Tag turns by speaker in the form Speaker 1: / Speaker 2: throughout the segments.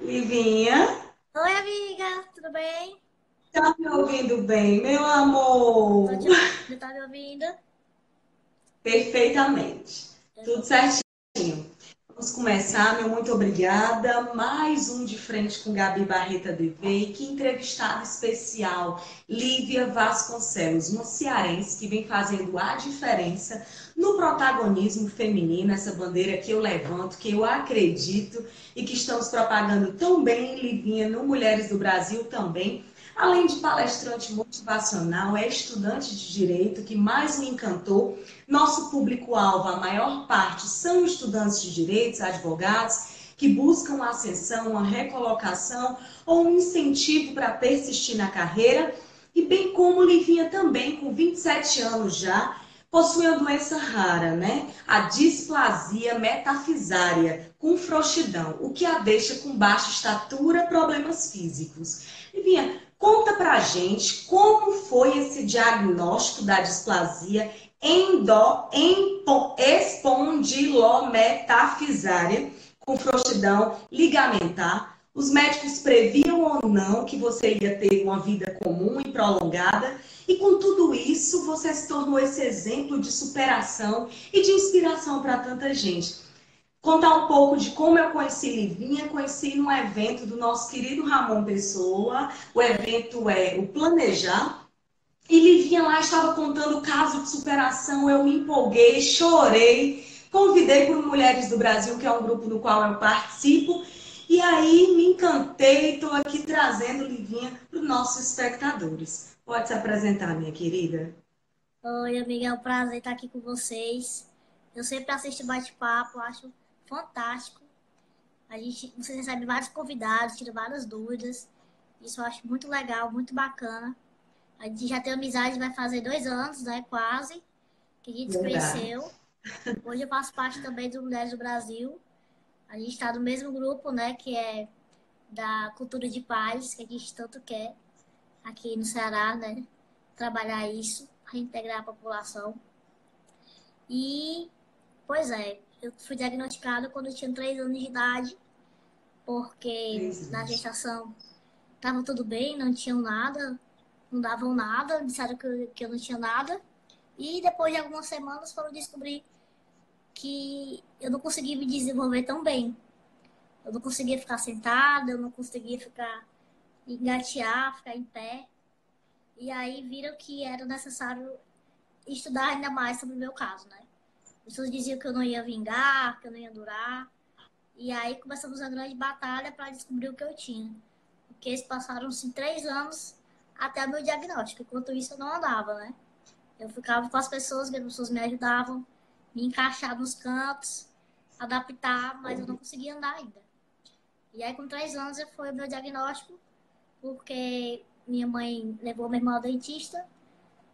Speaker 1: Livinha,
Speaker 2: Oi, amiga, tudo bem?
Speaker 1: tá me ouvindo bem, meu amor?
Speaker 2: Tô te tá me ouvindo?
Speaker 1: Perfeitamente. Tudo certinho. Vamos começar, meu muito obrigada. Mais um de frente com Gabi Barreta DV. E que entrevistada especial, Lívia Vasconcelos, uma cearense que vem fazendo a diferença no protagonismo feminino, essa bandeira que eu levanto, que eu acredito e que estamos propagando tão bem, Livinha, no Mulheres do Brasil também. Além de palestrante motivacional, é estudante de direito que mais me encantou nosso público-alvo, a maior parte, são estudantes de direitos, advogados, que buscam a ascensão, uma recolocação ou um incentivo para persistir na carreira. E bem como Livinha também, com 27 anos já, possui uma doença rara, né? A displasia metafisária, com frouxidão, o que a deixa com baixa estatura, problemas físicos. Livinha, conta pra gente como foi esse diagnóstico da displasia endo, espondilometafisária com frouxidão ligamentar. Os médicos previam ou não que você ia ter uma vida comum e prolongada, e com tudo isso você se tornou esse exemplo de superação e de inspiração para tanta gente. Contar um pouco de como eu conheci Livinha, conheci num evento do nosso querido Ramon Pessoa. O evento é o Planejar, e Livinha lá estava contando o caso de superação, eu me empolguei, chorei, convidei o Mulheres do Brasil, que é um grupo no qual eu participo, e aí me encantei, estou aqui trazendo Livinha para os nossos espectadores. Pode se apresentar, minha querida?
Speaker 2: Oi, amiga, é um prazer estar aqui com vocês. Eu sempre assisto bate-papo, acho fantástico. A gente, você recebe vários convidados, tira várias dúvidas. Isso eu acho muito legal, muito bacana. A gente já tem amizade, vai fazer dois anos, né? Quase, que a gente se conheceu. Hoje eu faço parte também do Mulheres do Brasil. A gente está no mesmo grupo, né? Que é da cultura de paz, que a gente tanto quer aqui no Ceará, né? Trabalhar isso, reintegrar a população. E, pois é, eu fui diagnosticada quando eu tinha 3 anos de idade, porque na gestação estava tudo bem, não tinham nada, não davam nada, disseram que eu, que eu não tinha nada. E depois de algumas semanas foram descobrir que eu não conseguia me desenvolver tão bem. Eu não conseguia ficar sentada, eu não conseguia ficar engatear, ficar em pé. E aí viram que era necessário estudar ainda mais sobre o meu caso, né? As pessoas diziam que eu não ia vingar, que eu não ia durar. E aí começamos uma grande batalha para descobrir o que eu tinha. Porque eles passaram-se três anos até meu diagnóstico. Enquanto isso, eu não andava, né? Eu ficava com as pessoas, as pessoas me ajudavam, me encaixar nos cantos, adaptar, mas eu não conseguia andar ainda. E aí, com três anos, foi o meu diagnóstico, porque minha mãe levou meu irmão ao dentista,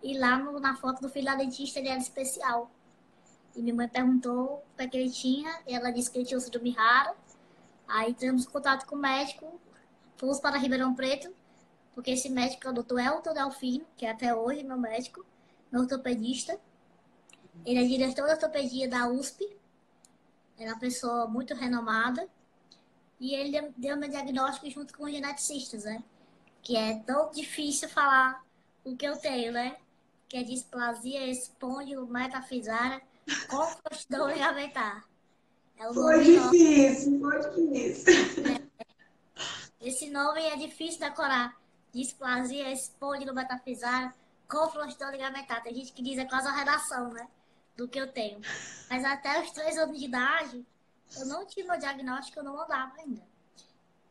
Speaker 2: e lá no- na foto do filho da dentista ele era especial. E minha mãe perguntou o que, ele tinha, ela disse que ele tinha o síndrome raro. Aí entramos em contato com o médico, fomos para Ribeirão Preto, porque esse médico é o doutor Elton Delfino, que é até hoje meu médico, meu ortopedista. Ele é diretor de ortopedia da USP, é uma pessoa muito renomada. E ele deu- meu diagnóstico junto com os geneticistas, né? Que é tão difícil falar o que eu tenho, né? Que é displasia espondilometafisária com frouxidão ligamentar. É o
Speaker 1: Foi
Speaker 2: nome enorme.
Speaker 1: difícil, foi difícil.
Speaker 2: Esse nome é difícil de decorar. Displasia espondilometafisária com frouxidão ligamentar. Tem gente que diz é quase a redação, né? Do que eu tenho. Mas até os três anos de idade, eu não tinha meu diagnóstico, eu não andava ainda.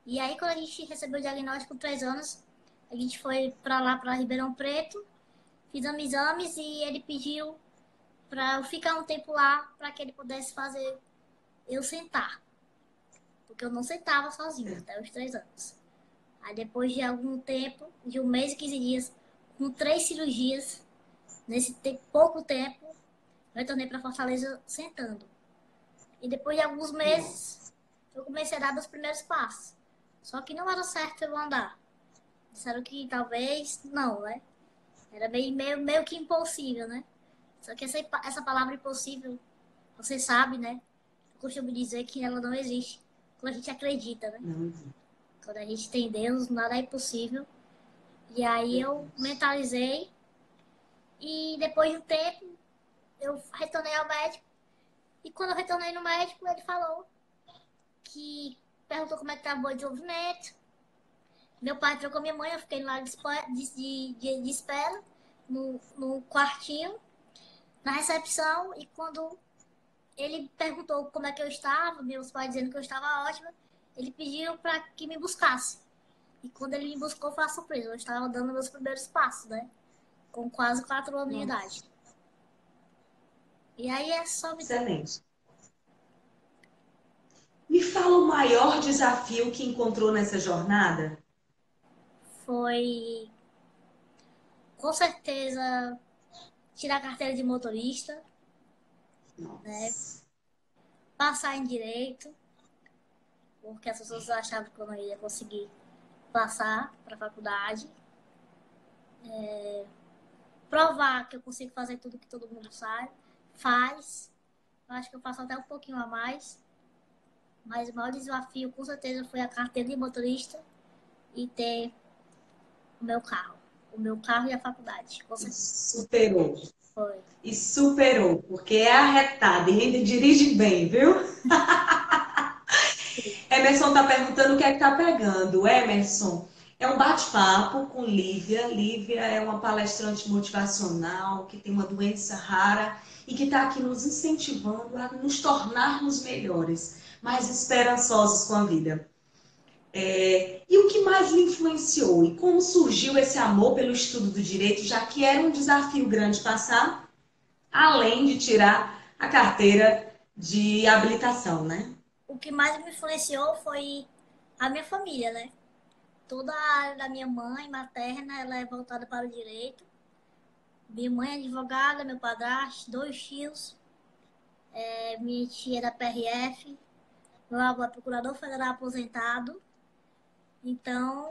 Speaker 2: E aí, quando a gente recebeu o diagnóstico com três anos, a gente foi pra lá, pra Ribeirão Preto, fizemos exames e ele pediu pra eu ficar um tempo lá, pra que ele pudesse fazer eu sentar. Porque eu não sentava sozinha até os três anos. Aí depois de algum tempo, de um mês e 15 dias, com três cirurgias, nesse pouco tempo, eu retornei para Fortaleza sentando. E depois de alguns meses, eu comecei a dar meus primeiros passos. Só que não era certo eu andar. Disseram que talvez não, né? Era meio, meio, meio que impossível, né? Só que essa, essa palavra impossível, você sabe, né? Eu costumo dizer que ela não existe quando a gente acredita, né?
Speaker 1: Não,
Speaker 2: Quando a gente tem Deus, nada é impossível. E aí eu mentalizei. E depois de um tempo, eu retornei ao médico. E quando eu retornei no médico, ele falou que perguntou como é que estava o desenvolvimento. Meu pai trocou minha mãe, eu fiquei lá de, de, de, de espera, no, no quartinho, na recepção. E quando ele perguntou como é que eu estava, meus pais dizendo que eu estava ótima, ele pediu para que me buscasse. E quando ele me buscou, foi uma surpresa. Eu estava dando meus primeiros passos, né? Com quase quatro anos Nossa. de idade. E aí é só me.
Speaker 1: Excelente. Me fala o maior desafio que encontrou nessa jornada?
Speaker 2: Foi. Com certeza, tirar a carteira de motorista. Nossa. Né? Passar em direito. Porque as pessoas achavam que eu não ia conseguir passar para a faculdade. É, provar que eu consigo fazer tudo que todo mundo sabe, faz. Eu acho que eu faço até um pouquinho a mais. Mas o maior desafio, com certeza, foi a carteira de motorista e ter o meu carro. O meu carro e a faculdade.
Speaker 1: Superou.
Speaker 2: Foi.
Speaker 1: E superou, porque é arretado e ainda dirige bem, viu? Emerson está perguntando o que é que está pegando. Emerson, é um bate-papo com Lívia. Lívia é uma palestrante motivacional que tem uma doença rara e que está aqui nos incentivando a nos tornarmos melhores, mais esperançosos com a vida. É, e o que mais lhe influenciou? E como surgiu esse amor pelo estudo do direito, já que era um desafio grande passar, além de tirar a carteira de habilitação, né?
Speaker 2: o que mais me influenciou foi a minha família, né? Toda a área da minha mãe materna, ela é voltada para o direito. Minha mãe é advogada, meu padrasto, dois tios. É, minha tia é da PRF. Meu avô é procurador federal aposentado. Então,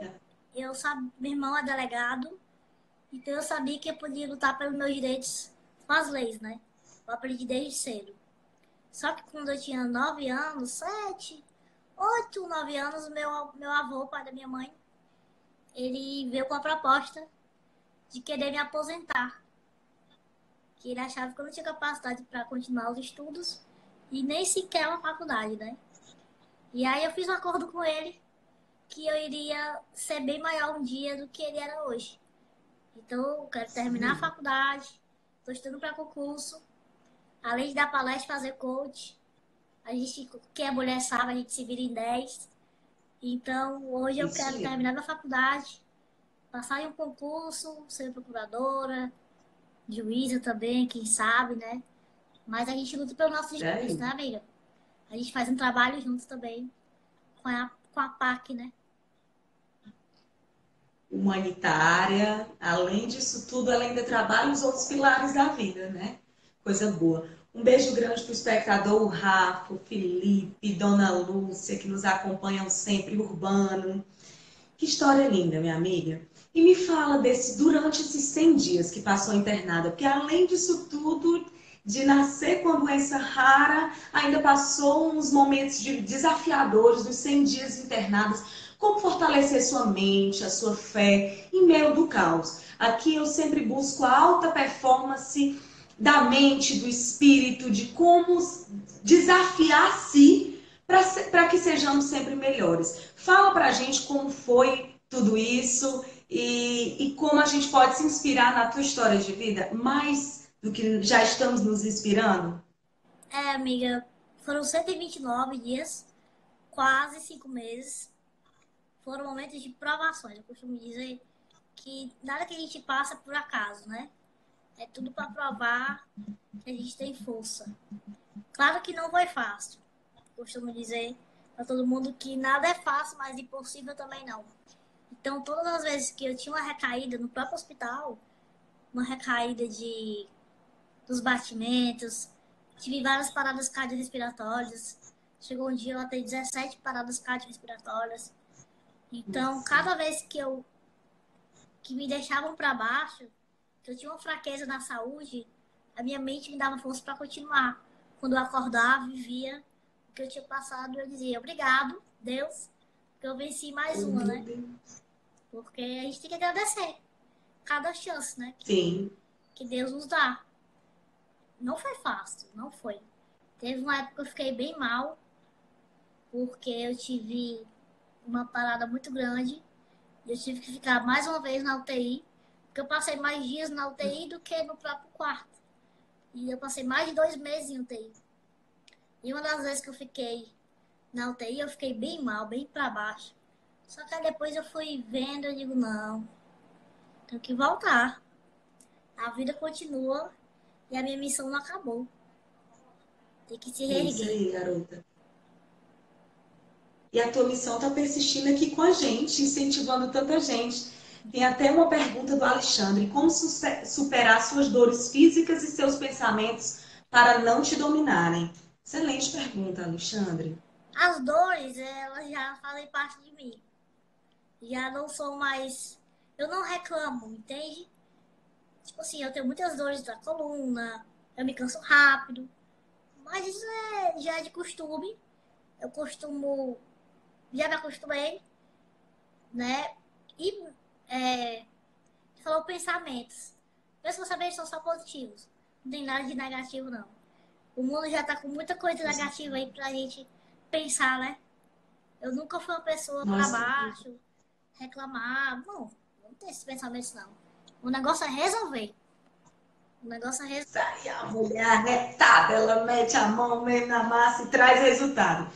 Speaker 2: eu sabia, meu irmão é delegado. Então, eu sabia que eu podia lutar pelos meus direitos com as leis, né? Eu aprendi desde cedo. Só que quando eu tinha nove anos, sete, oito, nove anos, meu, meu avô, pai da minha mãe, ele veio com a proposta de querer me aposentar. Que ele achava que eu não tinha capacidade para continuar os estudos e nem sequer uma faculdade, né? E aí eu fiz um acordo com ele que eu iria ser bem maior um dia do que ele era hoje. Então, eu quero terminar Sim. a faculdade, estou estudando para concurso Além de dar palestra, fazer coach. A gente, quem é mulher sabe, a gente se vira em 10. Então, hoje eu Isso quero terminar minha faculdade, passar em um concurso, ser procuradora, juíza também, quem sabe, né? Mas a gente luta pelo nosso é. né, amiga? A gente faz um trabalho juntos também com a, com a PAC, né?
Speaker 1: Humanitária, além disso tudo, ela ainda trabalha os outros pilares da vida, né? Coisa boa. Um beijo grande para o espectador, o Rafa, o Felipe, Dona Lúcia, que nos acompanham sempre, Urbano. Que história linda, minha amiga. E me fala desse, durante esses 100 dias que passou internada, porque além disso tudo, de nascer com a doença rara, ainda passou uns momentos de desafiadores dos 100 dias internados. Como fortalecer sua mente, a sua fé em meio do caos? Aqui eu sempre busco a alta performance da mente, do espírito, de como desafiar-se para que sejamos sempre melhores. Fala para a gente como foi tudo isso e, e como a gente pode se inspirar na tua história de vida, mais do que já estamos nos inspirando.
Speaker 2: É, amiga, foram 129 dias, quase cinco meses. Foram momentos de provações. Eu costumo dizer que nada que a gente passa por acaso, né? É tudo para provar que a gente tem força. Claro que não foi fácil. Costumo dizer para todo mundo que nada é fácil, mas impossível também não. Então, todas as vezes que eu tinha uma recaída no próprio hospital, uma recaída de dos batimentos, tive várias paradas cardiorrespiratórias. Chegou um dia eu até 17 paradas cardiorrespiratórias. Então, cada vez que eu que me deixavam para baixo, que eu tinha uma fraqueza na saúde, a minha mente me dava força para continuar. Quando eu acordava e via o que eu tinha passado, eu dizia obrigado, Deus, Porque eu venci mais uma, né? Porque a gente tem que agradecer cada chance, né? Que,
Speaker 1: Sim.
Speaker 2: Que Deus nos dá. Não foi fácil, não foi. Teve uma época que eu fiquei bem mal, porque eu tive uma parada muito grande. Eu tive que ficar mais uma vez na UTI, porque eu passei mais dias na UTI do que no próprio quarto. E eu passei mais de dois meses em UTI. E uma das vezes que eu fiquei na UTI, eu fiquei bem mal, bem para baixo. Só que aí depois eu fui vendo, eu digo, não, tenho que voltar. A vida continua e a minha missão não acabou. Tem que se reerguer.
Speaker 1: É isso aí, garota. E a tua missão está persistindo aqui com a gente, incentivando tanta gente. Tem até uma pergunta do Alexandre: como superar suas dores físicas e seus pensamentos para não te dominarem? Excelente pergunta, Alexandre.
Speaker 2: As dores, elas já fazem parte de mim. Já não sou mais. Eu não reclamo, entende? Tipo assim, eu tenho muitas dores da coluna, eu me canso rápido. Mas isso é, já é de costume. Eu costumo já me acostumei, né? E é, falou pensamentos. Meus pensamentos são só positivos. Não tem nada de negativo, não. O mundo já tá com muita coisa negativa aí pra gente pensar, né? Eu nunca fui uma pessoa pra baixo, reclamar. Não, não tem esses pensamentos, não. O negócio é resolver. O negócio é resolver.
Speaker 1: Sai a mulher arretada, ela mete a mão mesmo na massa e traz resultado.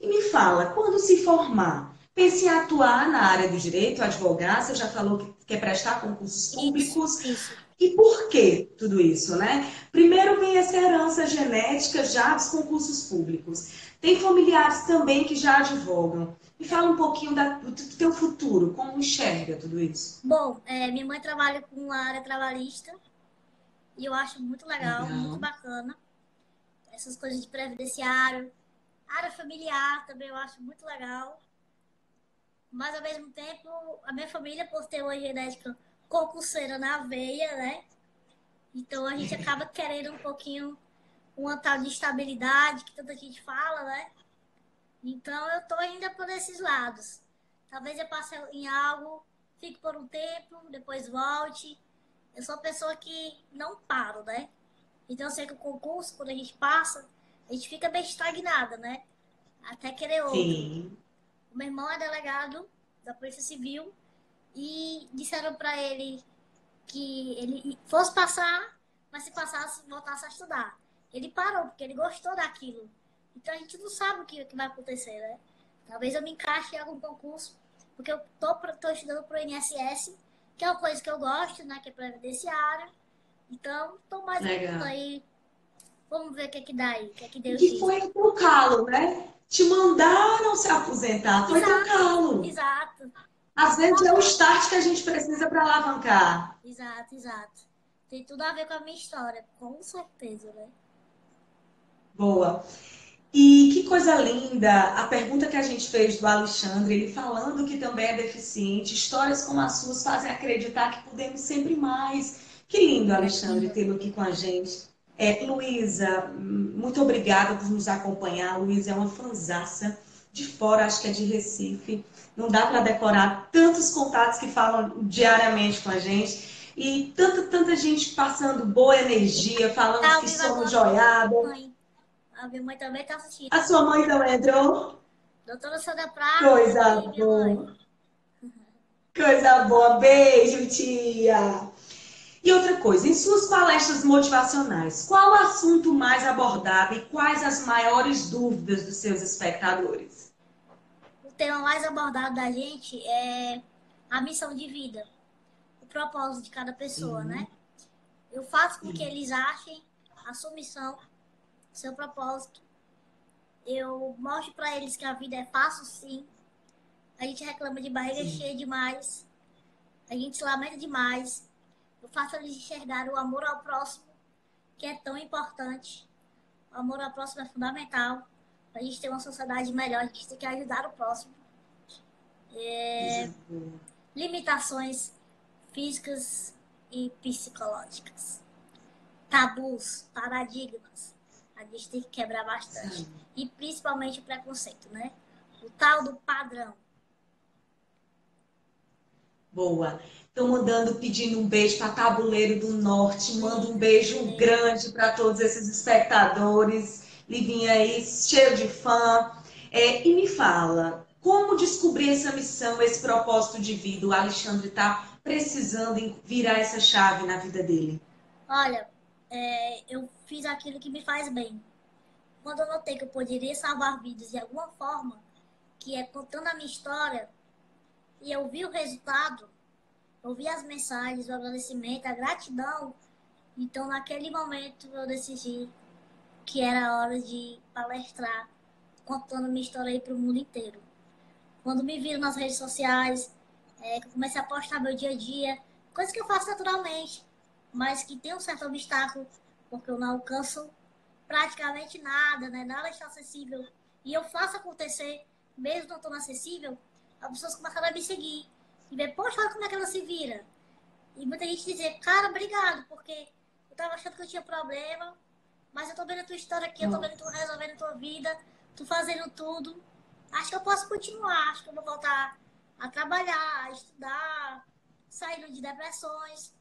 Speaker 1: E me fala, quando se formar, pense em atuar na área do direito, advogar, você já falou que quer prestar concursos públicos.
Speaker 2: Isso, isso.
Speaker 1: E por que tudo isso, né? Primeiro vem essa herança genética já dos concursos públicos. Tem familiares também que já advogam. Me fala um pouquinho da, do teu futuro, como enxerga tudo isso?
Speaker 2: Bom, é, minha mãe trabalha com a área trabalhista e eu acho muito legal, legal. muito bacana. Essas coisas de previdenciário, área familiar também eu acho muito legal. Mas ao mesmo tempo, a minha família, por ter uma genética concurseira na veia, né? Então a gente acaba querendo um pouquinho uma tal de estabilidade que tanta gente fala, né? Então eu tô ainda por esses lados. Talvez eu passe em algo, fique por um tempo, depois volte. Eu sou uma pessoa que não paro, né? Então eu sei que o concurso, quando a gente passa, a gente fica bem estagnada, né? Até querer outro. Sim. O meu irmão é delegado da Polícia Civil e disseram para ele que ele fosse passar, mas se passasse, voltasse a estudar. Ele parou, porque ele gostou daquilo. Então a gente não sabe o que, que vai acontecer, né? Talvez eu me encaixe em algum concurso, porque eu tô, tô estudando pro INSS, que é uma coisa que eu gosto, né? Que é previdenciária. Então, tô mais aí Vamos ver o que é que dá aí, o que é que deu.
Speaker 1: Que foi o calo, né? Te mandaram se aposentar, foi exato, calo.
Speaker 2: Exato.
Speaker 1: Às vezes é o start que a gente precisa para alavancar.
Speaker 2: Exato, exato. Tem tudo a ver com a minha história, com certeza, né?
Speaker 1: Boa. E que coisa linda a pergunta que a gente fez do Alexandre, ele falando que também é deficiente. Histórias como as suas fazem acreditar que podemos sempre mais. Que lindo, Alexandre, tê-lo aqui com a gente. É, Luísa, muito obrigada por nos acompanhar. Luísa é uma fanzaça de fora, acho que é de Recife. Não dá para decorar tantos contatos que falam diariamente com a gente. E tanta, tanta gente passando boa energia, falando tá, que somos joiada.
Speaker 2: A minha mãe também está assistindo.
Speaker 1: A sua mãe também entrou?
Speaker 2: Doutora Sandra Prata.
Speaker 1: Coisa boa. Coisa boa. Beijo, tia. E outra coisa, em suas palestras motivacionais, qual o assunto mais abordado e quais as maiores dúvidas dos seus espectadores?
Speaker 2: O tema mais abordado da gente é a missão de vida, o propósito de cada pessoa, sim. né? Eu faço com sim. que eles achem a sua missão, seu propósito. Eu mostro para eles que a vida é fácil, sim. A gente reclama de barriga sim. cheia demais. A gente se lamenta demais eu faço eles enxergar o amor ao próximo, que é tão importante. O amor ao próximo é fundamental. Para a gente ter uma sociedade melhor, a gente tem que ajudar o próximo. É... Limitações físicas e psicológicas. Tabus, paradigmas. A gente tem que quebrar bastante. E principalmente o preconceito, né? O tal do padrão.
Speaker 1: Boa. Estou mandando, pedindo um beijo para Tabuleiro do Norte. Mando um beijo grande para todos esses espectadores. Livinha aí, cheio de fã. É, e me fala, como descobrir essa missão, esse propósito de vida? O Alexandre está precisando virar essa chave na vida dele.
Speaker 2: Olha, é, eu fiz aquilo que me faz bem. Quando eu notei que eu poderia salvar vidas de alguma forma, que é contando a minha história, e eu vi o resultado, eu vi as mensagens, o agradecimento, a gratidão, então naquele momento eu decidi que era hora de palestrar, contando minha história aí para o mundo inteiro. Quando me viram nas redes sociais, é, comecei a postar meu dia a dia, coisas que eu faço naturalmente, mas que tem um certo obstáculo, porque eu não alcanço praticamente nada, né? Nada está acessível. E eu faço acontecer, mesmo não estando acessível, as pessoas começaram a me seguir. E ver, poxa, olha como é que ela se vira. E muita gente dizia, cara, obrigado, porque eu tava achando que eu tinha problema, mas eu tô vendo a tua história aqui, eu tô vendo tu resolvendo a tua vida, tu fazendo tudo. Acho que eu posso continuar, acho que eu vou voltar a trabalhar, a estudar, saindo de depressões.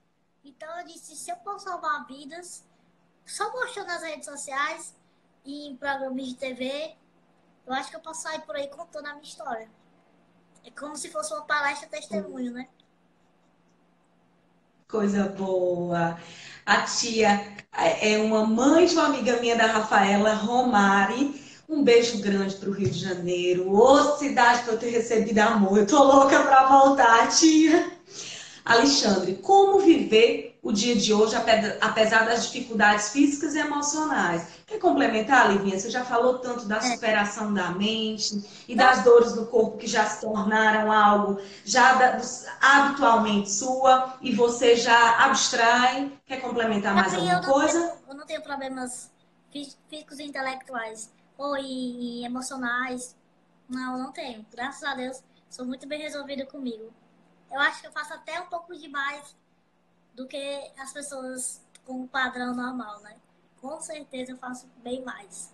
Speaker 2: Então eu disse, se eu posso salvar vidas, só mostrando nas redes sociais e em programas de TV, eu acho que eu posso sair por aí contando a minha história. É como se fosse uma palestra testemunho, né?
Speaker 1: Coisa boa. A tia é uma mãe de uma amiga minha da Rafaela, Romari. Um beijo grande para o Rio de Janeiro. Ô, cidade para eu ter recebido amor. Eu tô louca para voltar, tia. Alexandre, como viver o dia de hoje, apesar das dificuldades físicas e emocionais? Quer complementar, Livinha? Você já falou tanto da é. superação da mente e das dores do corpo que já se tornaram algo já da, habitualmente sua e você já abstrai. Quer complementar mais alguma
Speaker 2: eu
Speaker 1: coisa?
Speaker 2: Tenho, eu não tenho problemas físicos e intelectuais ou e, e emocionais. Não, não tenho. Graças a Deus, sou muito bem resolvida comigo eu acho que eu faço até um pouco demais do que as pessoas com o padrão normal, né? Com certeza eu faço bem mais.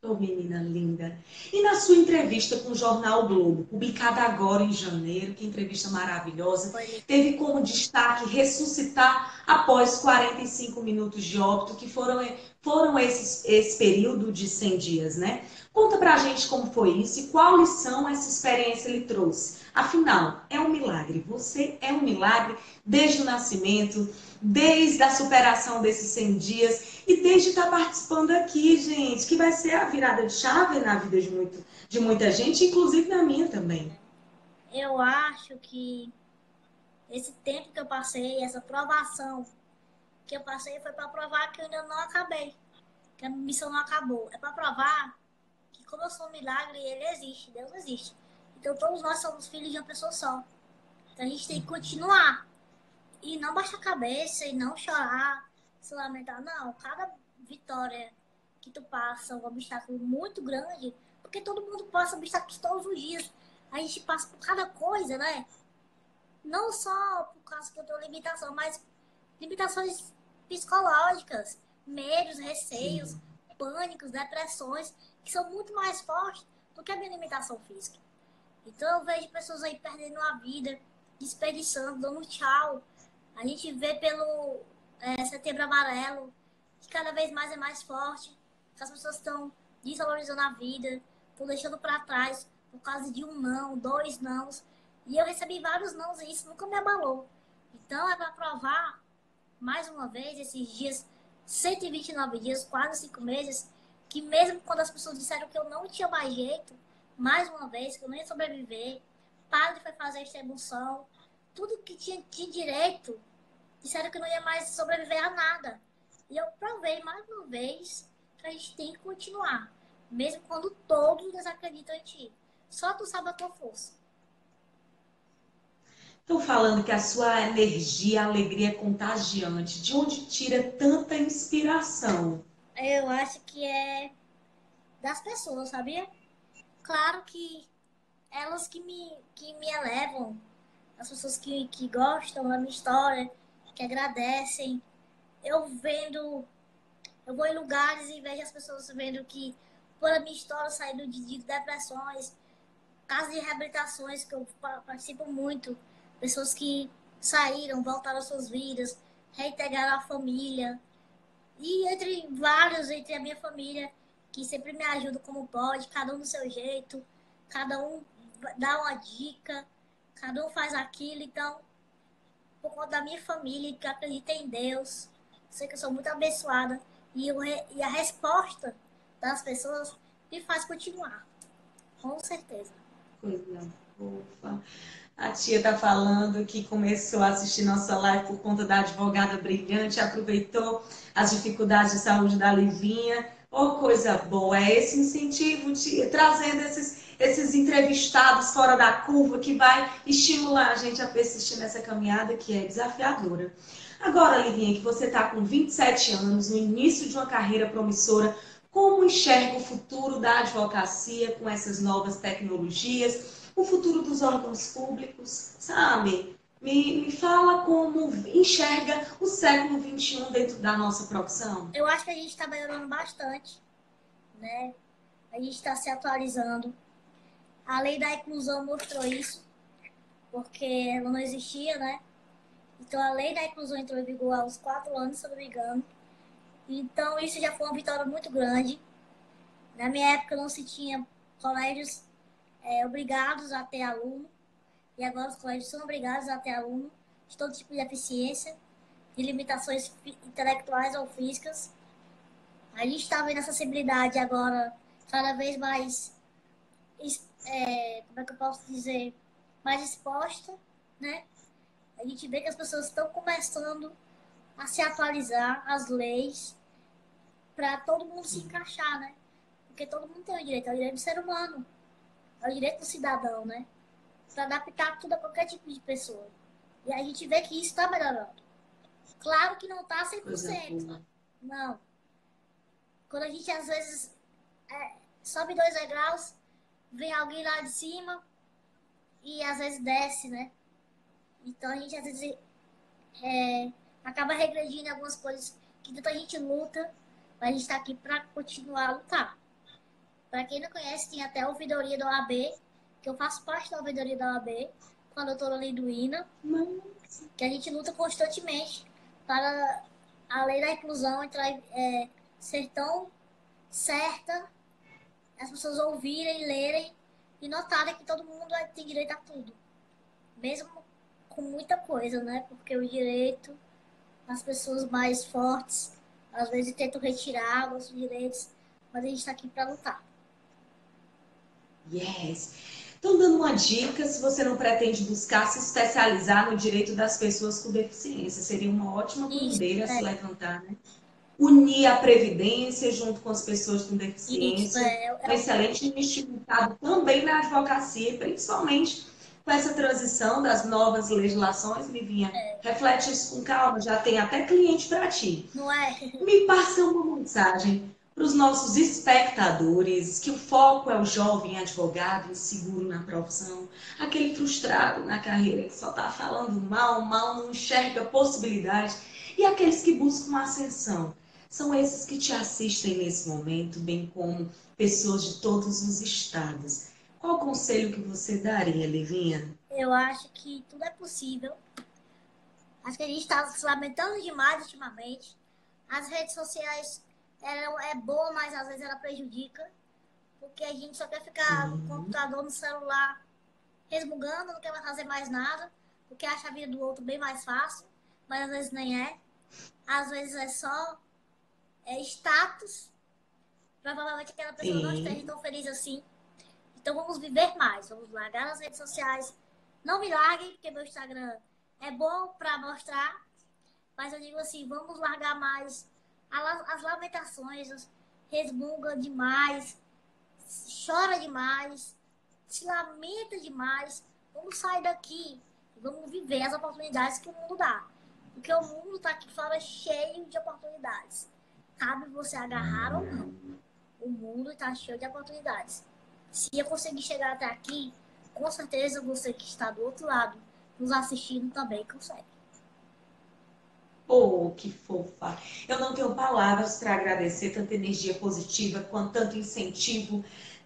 Speaker 1: Ô, oh, menina linda. E na sua entrevista com o Jornal Globo, publicada agora em janeiro, que entrevista maravilhosa, Foi. teve como destaque ressuscitar após 45 minutos de óbito, que foram, foram esses, esse período de 100 dias, né? Conta pra gente como foi isso e qual lição essa experiência lhe trouxe. Afinal, é um milagre. Você é um milagre desde o nascimento, desde a superação desses 100 dias e desde estar participando aqui, gente, que vai ser a virada de chave na vida de, muito, de muita gente, inclusive na minha também.
Speaker 2: Eu acho que esse tempo que eu passei, essa provação que eu passei foi para provar que eu ainda não acabei, que a missão não acabou. É para provar que como eu sou um milagre, ele existe, Deus existe. Então todos nós somos filhos de uma pessoa só. Então a gente tem que continuar. E não baixar a cabeça e não chorar, se lamentar. Não, cada vitória que tu passa, um obstáculo muito grande, porque todo mundo passa obstáculos todos os dias. A gente passa por cada coisa, né? Não só por causa que eu tenho limitação, mas limitações psicológicas, medos, receios, Sim. pânicos, depressões, que são muito mais fortes do que a minha limitação física. Então eu vejo pessoas aí perdendo a vida, desperdiçando, dando tchau. A gente vê pelo é, setembro amarelo, que cada vez mais é mais forte, que as pessoas estão desvalorizando a vida, estão deixando para trás por causa de um não, dois nãos. E eu recebi vários nãos e isso nunca me abalou. Então é para provar, mais uma vez, esses dias, 129 dias, quase cinco meses, que mesmo quando as pessoas disseram que eu não tinha mais jeito, mais uma vez, que eu não ia sobreviver. Padre foi fazer a extremoção. Tudo que tinha de direito, disseram que não ia mais sobreviver a nada. E eu provei mais uma vez que a gente tem que continuar. Mesmo quando todos desacreditam em ti. Só tu sabe a tua força.
Speaker 1: Estão falando que a sua energia, a alegria é contagiante. De onde tira tanta inspiração?
Speaker 2: Eu acho que é das pessoas, sabia? claro que elas que me, que me elevam, as pessoas que, que gostam da minha história, que agradecem. Eu vendo, eu vou em lugares e vejo as pessoas vendo que por a minha história saindo de, de depressões, casas de reabilitações que eu participo muito, pessoas que saíram, voltaram às suas vidas, reintegraram a família. E entre vários, entre a minha família, que sempre me ajuda como pode, cada um do seu jeito, cada um dá uma dica, cada um faz aquilo. Então, por conta da minha família, que acredita em Deus, sei que eu sou muito abençoada. E, eu, e a resposta das pessoas me faz continuar. Com certeza.
Speaker 1: Coisa fofa. A tia tá falando que começou a assistir nossa live por conta da advogada brilhante, aproveitou as dificuldades de saúde da Livinha. Oh, coisa boa! É esse incentivo, tia, trazendo esses, esses entrevistados fora da curva que vai estimular a gente a persistir nessa caminhada que é desafiadora. Agora, Livinha, que você está com 27 anos, no início de uma carreira promissora, como enxerga o futuro da advocacia com essas novas tecnologias? O futuro dos órgãos públicos, sabe? Me, me fala como enxerga o século XXI dentro da nossa profissão.
Speaker 2: Eu acho que a gente está melhorando bastante, né? A gente está se atualizando. A lei da inclusão mostrou isso, porque ela não existia, né? Então a lei da inclusão entrou em vigor aos quatro anos, se eu não me engano. Então isso já foi uma vitória muito grande. Na minha época não se tinha colégios é, obrigados a ter aluno, e agora os colégios são obrigados a ter aluno de todo tipo de deficiência, de limitações intelectuais ou físicas. A gente está vendo essa acessibilidade agora cada vez mais, é, como é que eu posso dizer, mais exposta, né? A gente vê que as pessoas estão começando a se atualizar as leis para todo mundo se encaixar, né? Porque todo mundo tem o direito, é o direito do ser humano é o direito do cidadão, né? Para adaptar tudo a qualquer tipo de pessoa. E a gente vê que isso está melhorando. Claro que não está 100%. Não. Quando a gente, às vezes, é, sobe dois degraus, vem alguém lá de cima e, às vezes, desce, né? Então, a gente, às vezes, é, acaba regredindo algumas coisas que tanta gente luta, mas a gente está aqui para continuar a lutar. Para quem não conhece, tem até a ouvidoria da OAB, que eu faço parte da ouvidoria da OAB, com a doutora Liduína, que a gente luta constantemente para a lei da inclusão entrar, é, ser tão certa, as pessoas ouvirem, lerem e notarem que todo mundo tem direito a tudo. Mesmo com muita coisa, né? Porque o direito, as pessoas mais fortes, às vezes tentam retirar os direitos, mas a gente está aqui para lutar.
Speaker 1: Yes. Então, dando uma dica, se você não pretende buscar se especializar no direito das pessoas com deficiência, seria uma ótima bandeira a se é. levantar, né? Unir a previdência junto com as pessoas com deficiência. Isso, é. Um excelente instituto também na advocacia, principalmente com essa transição das novas legislações, Livinha. É. Reflete isso com calma, já tem até cliente para ti.
Speaker 2: Não é?
Speaker 1: Me passa uma mensagem para os nossos espectadores que o foco é o jovem advogado inseguro na profissão, aquele frustrado na carreira que só está falando mal, mal, não enxerga possibilidade, e aqueles que buscam ascensão. São esses que te assistem nesse momento, bem como pessoas de todos os estados. Qual conselho que você daria, Levinha?
Speaker 2: Eu acho que tudo é possível. Acho que a gente está se lamentando demais ultimamente. As redes sociais ela é boa, mas às vezes ela prejudica. Porque a gente só quer ficar no computador, no celular, resmungando, não quer fazer mais nada, porque acha a vida do outro bem mais fácil, mas às vezes nem é. Às vezes é só é status. Provavelmente aquela pessoa Sim. não esteja tão feliz assim. Então vamos viver mais, vamos largar as redes sociais. Não me larguem, porque meu Instagram é bom para mostrar, mas eu digo assim, vamos largar mais as lamentações, resmunga demais, chora demais, se lamenta demais. Vamos sair daqui, vamos viver as oportunidades que o mundo dá. Porque o mundo está aqui fora cheio de oportunidades. Cabe você agarrar ou não. O mundo está cheio de oportunidades. Se eu conseguir chegar até aqui, com certeza você que está do outro lado, nos assistindo também consegue.
Speaker 1: Oh, que fofa! Eu não tenho palavras para agradecer tanta energia positiva, quanto tanto incentivo,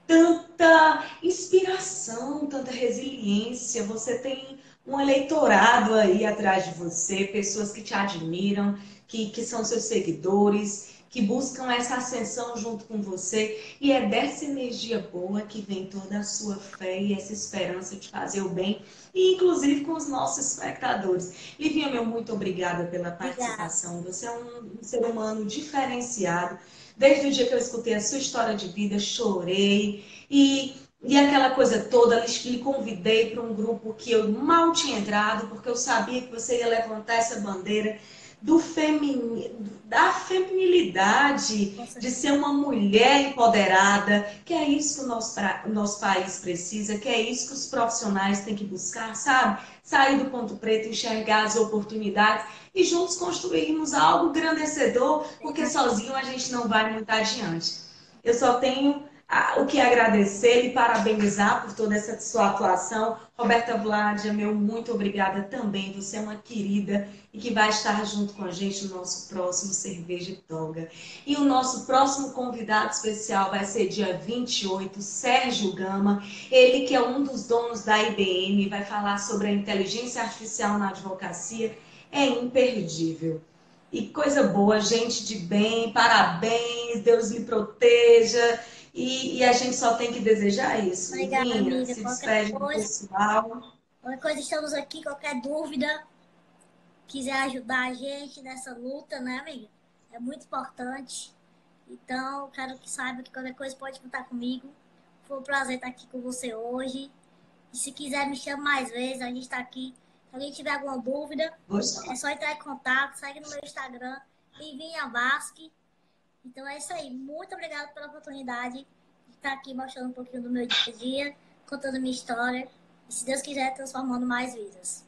Speaker 1: tanta inspiração, tanta resiliência. Você tem um eleitorado aí atrás de você, pessoas que te admiram, que, que são seus seguidores, que buscam essa ascensão junto com você. E é dessa energia boa que vem toda a sua fé e essa esperança de fazer o bem, e inclusive com os nossos espectadores. Livinha, meu muito obrigada pela participação. Obrigada. Você é um ser humano diferenciado. Desde o dia que eu escutei a sua história de vida, chorei. E, e aquela coisa toda, lhe convidei para um grupo que eu mal tinha entrado, porque eu sabia que você ia levantar essa bandeira do femini, da feminilidade, de ser uma mulher empoderada, que é isso que o nosso, o nosso país precisa, que é isso que os profissionais têm que buscar, sabe? Sair do ponto preto, enxergar as oportunidades e juntos construirmos algo grandecedor, porque sozinho a gente não vai muito adiante. Eu só tenho o que agradecer e parabenizar por toda essa sua atuação. Roberta Vladia, meu muito obrigada também. Você é uma querida e que vai estar junto com a gente no nosso próximo Cerveja e Toga. E o nosso próximo convidado especial vai ser dia 28, Sérgio Gama. Ele que é um dos donos da IBM, vai falar sobre a inteligência artificial na advocacia. É imperdível. E coisa boa, gente de bem, parabéns, Deus lhe proteja. E, e, a gente só tem que desejar isso.
Speaker 2: Obrigada, amiga.
Speaker 1: Se despede do pessoal.
Speaker 2: Qualquer coisa, estamos aqui. Qualquer dúvida, quiser ajudar a gente nessa luta, né, amiga? É muito importante. Então, quero que saiba que qualquer coisa pode contar comigo. Foi um prazer estar aqui com você hoje. E se quiser, me chama mais vezes. A gente está aqui. Se alguém tiver alguma dúvida, é só entrar em contato. Segue no meu Instagram, Livinha Vasque. Então é isso aí. Muito obrigada pela oportunidade de estar aqui mostrando um pouquinho do meu dia a dia, contando minha história. E se Deus quiser, transformando mais vidas.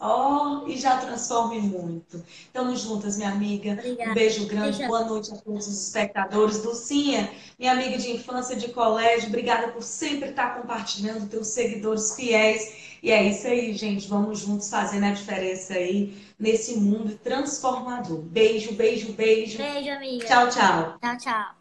Speaker 1: Oh, e já transforme muito. Estamos juntas, minha amiga.
Speaker 2: Obrigada.
Speaker 1: Um beijo grande. Boa noite a todos os espectadores. Lucinha, minha amiga de infância, de colégio, obrigada por sempre estar compartilhando, teus seguidores fiéis. E é isso aí, gente. Vamos juntos fazendo a diferença aí nesse mundo transformador. Beijo, beijo, beijo.
Speaker 2: Beijo, amiga.
Speaker 1: Tchau, tchau.
Speaker 2: Tchau, tchau.